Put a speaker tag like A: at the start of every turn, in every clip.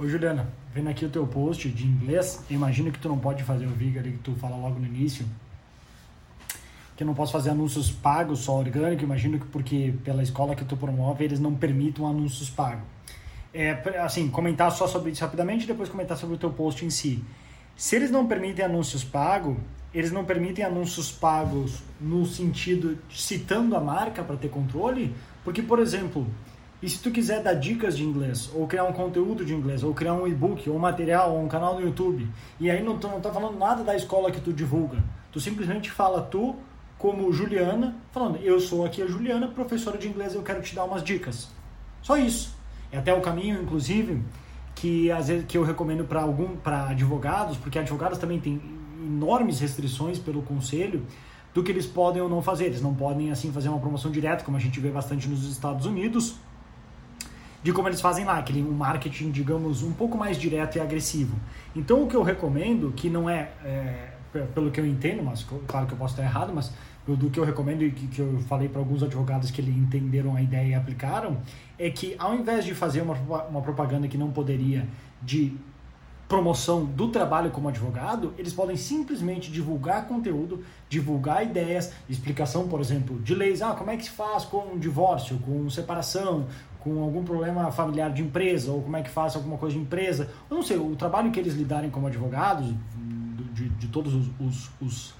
A: Ô Juliana, vendo aqui o teu post de inglês, imagino que tu não pode fazer o vídeo ali que tu fala logo no início, que eu não posso fazer anúncios pagos, só orgânico, imagino que porque pela escola que tu promove, eles não permitam anúncios pagos. É, assim, comentar só sobre isso rapidamente e depois comentar sobre o teu post em si. Se eles não permitem anúncios pagos, eles não permitem anúncios pagos no sentido citando a marca para ter controle, porque, por exemplo, e se tu quiser dar dicas de inglês, ou criar um conteúdo de inglês, ou criar um e-book, ou um material, ou um canal no YouTube, e aí não, tu não tá falando nada da escola que tu divulga, tu simplesmente fala tu como Juliana, falando, eu sou aqui a Juliana, professora de inglês, eu quero te dar umas dicas. Só isso. É até o caminho, inclusive, que às vezes que eu recomendo para algum para advogados, porque advogados também têm enormes restrições pelo conselho do que eles podem ou não fazer. Eles não podem assim fazer uma promoção direta, como a gente vê bastante nos Estados Unidos de como eles fazem lá, aquele um marketing, digamos, um pouco mais direto e agressivo. Então, o que eu recomendo, que não é, é pelo que eu entendo, mas claro que eu posso estar errado, mas do que eu recomendo e que, eu falei para alguns advogados que eles entenderam a ideia e aplicaram, é que ao invés de fazer uma, uma propaganda que não poderia de promoção do trabalho como advogado, eles podem simplesmente divulgar conteúdo, divulgar ideias, explicação, por exemplo, de leis, ah, como é que se faz com um divórcio, com separação, com algum problema familiar de empresa, ou como é que faz alguma coisa de empresa, eu não sei, o trabalho que eles lidarem como advogados, de, de todos os, os, os,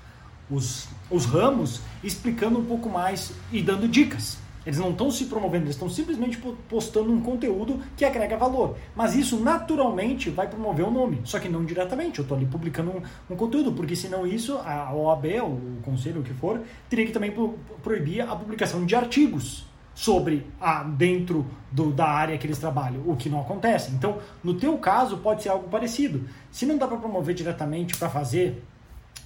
A: os, os ramos, explicando um pouco mais e dando dicas. Eles não estão se promovendo, eles estão simplesmente postando um conteúdo que agrega valor. Mas isso naturalmente vai promover o nome, só que não diretamente. Eu estou ali publicando um, um, conteúdo, porque senão isso, a OAB, o conselho, o que for, teria que também proibir a publicação de artigos sobre a dentro do, da área que eles trabalham, o que não acontece. Então, no teu caso, pode ser algo parecido. Se não dá para promover diretamente para fazer,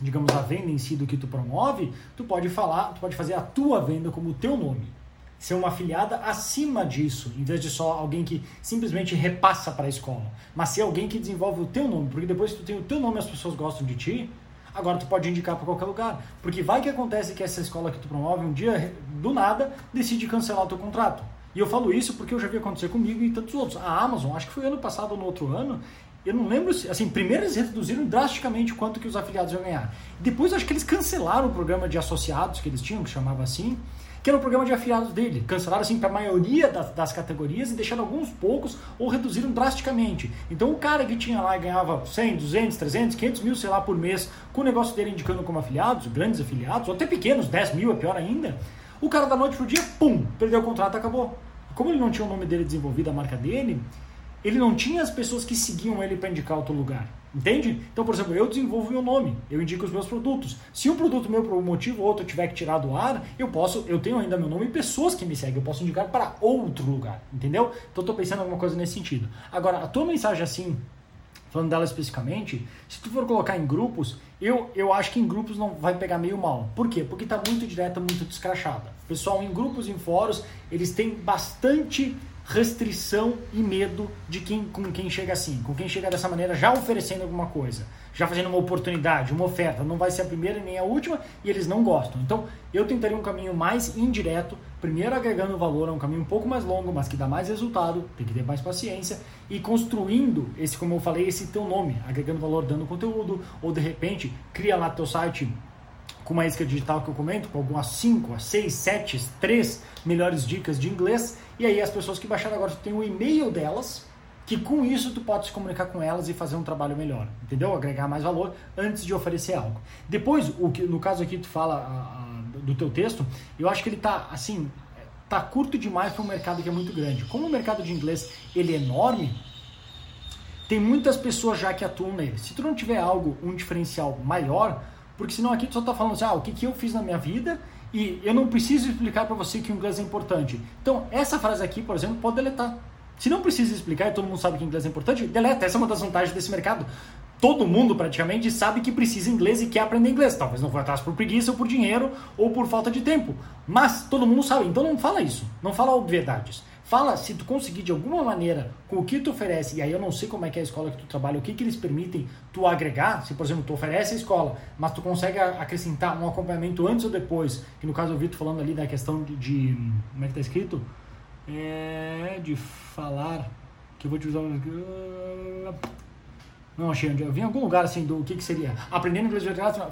A: digamos, a venda em si do que tu promove, tu pode falar, tu pode fazer a tua venda como o teu nome. Ser uma afiliada acima disso, em vez de só alguém que simplesmente repassa para a escola, mas ser alguém que desenvolve o teu nome, porque depois que tu tem o teu nome as pessoas gostam de ti, Agora tu pode indicar para qualquer lugar. Porque vai que acontece que essa escola que tu promove um dia, do nada, decide cancelar o teu contrato. E eu falo isso porque eu já vi acontecer comigo e tantos outros. A Amazon, acho que foi ano passado ou no outro ano, eu não lembro se, assim, primeiro eles reduziram drasticamente quanto que os afiliados iam ganhar. Depois acho que eles cancelaram o programa de associados que eles tinham, que chamava assim, que era o programa de afiliados dele. Cancelaram assim para a maioria das, das, categorias e deixaram alguns poucos ou reduziram drasticamente. Então o cara que tinha lá e ganhava 100, 200, 300, 500 mil, sei lá, por mês, com o negócio dele indicando como afiliados, grandes afiliados, ou até pequenos, 10 mil é pior ainda, o cara da noite pro dia, pum, perdeu o contrato, acabou. Como ele não tinha o nome dele desenvolvido, a marca dele, ele não tinha as pessoas que seguiam ele para indicar outro lugar. Entende? Então, por exemplo, eu desenvolvo meu nome, eu indico os meus produtos. Se um produto meu, por um motivo ou outro, tiver que tirar do ar, eu posso, eu tenho ainda meu nome e pessoas que me seguem, eu posso indicar para outro lugar, entendeu? Então, estou pensando em alguma coisa nesse sentido. Agora, a tua mensagem assim, falando dela especificamente, se tu for colocar em grupos, eu, eu acho que em grupos não vai pegar meio mal. Por quê? Porque está muito direta, muito descrachada. Pessoal, em grupos, em fóruns, eles têm bastante restrição e medo de quem com quem chega assim, com quem chega dessa maneira já oferecendo alguma coisa, já fazendo uma oportunidade, uma oferta, não vai ser a primeira nem a última e eles não gostam. Então, eu tentaria um caminho mais indireto, primeiro agregando valor, é um caminho um pouco mais longo, mas que dá mais resultado, tem que ter mais paciência e construindo esse, como eu falei, esse teu nome, agregando valor, dando conteúdo, ou de repente cria lá teu site com uma isca digital que eu comento, com algumas 5, 6, 7, 3 melhores dicas de inglês. E aí as pessoas que baixaram agora, tu tem o e-mail delas, que com isso tu pode se comunicar com elas e fazer um trabalho melhor, entendeu? Agregar mais valor antes de oferecer algo. Depois, o que no caso aqui tu fala a, a, do teu texto, eu acho que ele tá assim, tá curto demais para um mercado que é muito grande. Como o mercado de inglês ele é enorme, tem muitas pessoas já que atuam nele. Se tu não tiver algo, um diferencial maior, porque senão aqui tu só está falando assim, ah, o que, que eu fiz na minha vida e eu não preciso explicar para você que o inglês é importante. Então, essa frase aqui, por exemplo, pode deletar. Se não precisa explicar e todo mundo sabe que inglês é importante, deleta. Essa é uma das vantagens desse mercado. Todo mundo praticamente sabe que precisa inglês e quer aprender inglês. Talvez não foi atrás por preguiça ou por dinheiro ou por falta de tempo. Mas todo mundo sabe. Então não fala isso. Não fala obviedades. Fala se tu conseguir de alguma maneira com o que tu oferece, e aí eu não sei como é que é a escola que tu trabalha, o que, que eles permitem tu agregar, se por exemplo tu oferece a escola, mas tu consegue acrescentar um acompanhamento antes ou depois, que no caso eu vi tu falando ali da questão de, de como é que tá escrito? É, de falar, que eu vou te usar não achei onde eu vi em algum lugar assim do que, que seria aprendendo inglês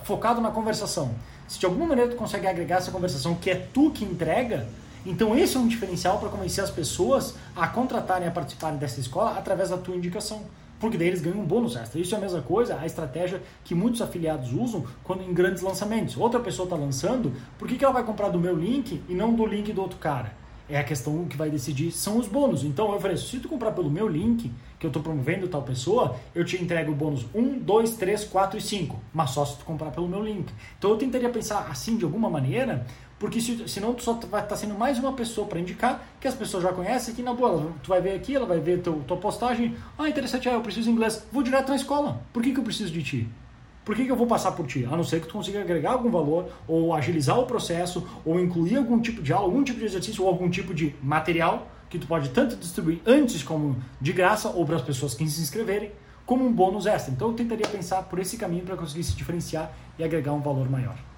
A: focado na conversação. Se de alguma maneira tu consegue agregar essa conversação que é tu que entrega, então esse é um diferencial para convencer as pessoas a contratarem, a participarem dessa escola através da tua indicação. Porque daí eles ganham um bônus extra. Isso é a mesma coisa, a estratégia que muitos afiliados usam quando em grandes lançamentos. Outra pessoa está lançando, por que, que ela vai comprar do meu link e não do link do outro cara? É a questão que vai decidir, são os bônus. Então eu ofereço, se tu comprar pelo meu link, que eu estou promovendo tal pessoa, eu te entrego o bônus 1, 2, 3, 4 e 5. Mas só se tu comprar pelo meu link. Então eu tentaria pensar assim de alguma maneira, porque se, senão tu só vai estar tá sendo mais uma pessoa para indicar, que as pessoas já conhecem, que na boa, tu vai ver aqui, ela vai ver teu, tua postagem, ah, interessante, ah, eu preciso inglês, vou direto na escola. Por que, que eu preciso de ti? Por que, que eu vou passar por ti? A não ser que tu consiga agregar algum valor, ou agilizar o processo, ou incluir algum tipo de aula, algum tipo de exercício, ou algum tipo de material que tu pode tanto distribuir antes como de graça, ou para as pessoas que se inscreverem, como um bônus extra. Então eu tentaria pensar por esse caminho para conseguir se diferenciar e agregar um valor maior.